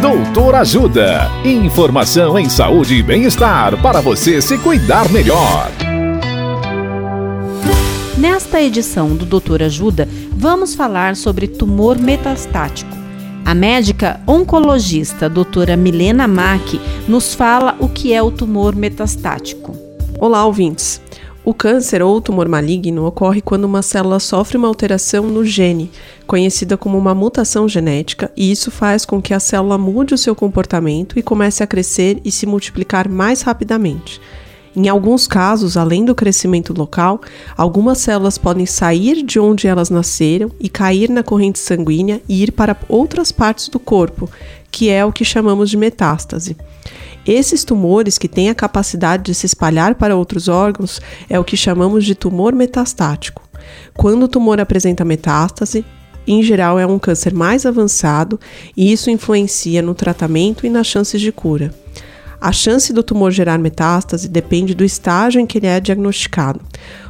Doutor Ajuda. Informação em saúde e bem-estar para você se cuidar melhor. Nesta edição do Doutor Ajuda, vamos falar sobre tumor metastático. A médica oncologista doutora Milena Mack nos fala o que é o tumor metastático. Olá, ouvintes. O câncer ou tumor maligno ocorre quando uma célula sofre uma alteração no gene, conhecida como uma mutação genética, e isso faz com que a célula mude o seu comportamento e comece a crescer e se multiplicar mais rapidamente. Em alguns casos, além do crescimento local, algumas células podem sair de onde elas nasceram e cair na corrente sanguínea e ir para outras partes do corpo, que é o que chamamos de metástase. Esses tumores que têm a capacidade de se espalhar para outros órgãos é o que chamamos de tumor metastático. Quando o tumor apresenta metástase, em geral é um câncer mais avançado e isso influencia no tratamento e nas chances de cura. A chance do tumor gerar metástase depende do estágio em que ele é diagnosticado.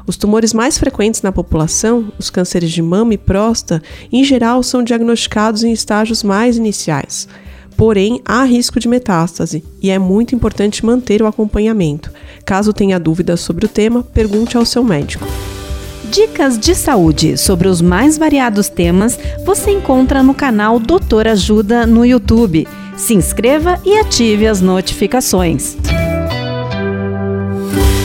Os tumores mais frequentes na população, os cânceres de mama e próstata, em geral são diagnosticados em estágios mais iniciais. Porém, há risco de metástase e é muito importante manter o acompanhamento. Caso tenha dúvidas sobre o tema, pergunte ao seu médico. Dicas de saúde sobre os mais variados temas você encontra no canal Doutor Ajuda no YouTube. Se inscreva e ative as notificações.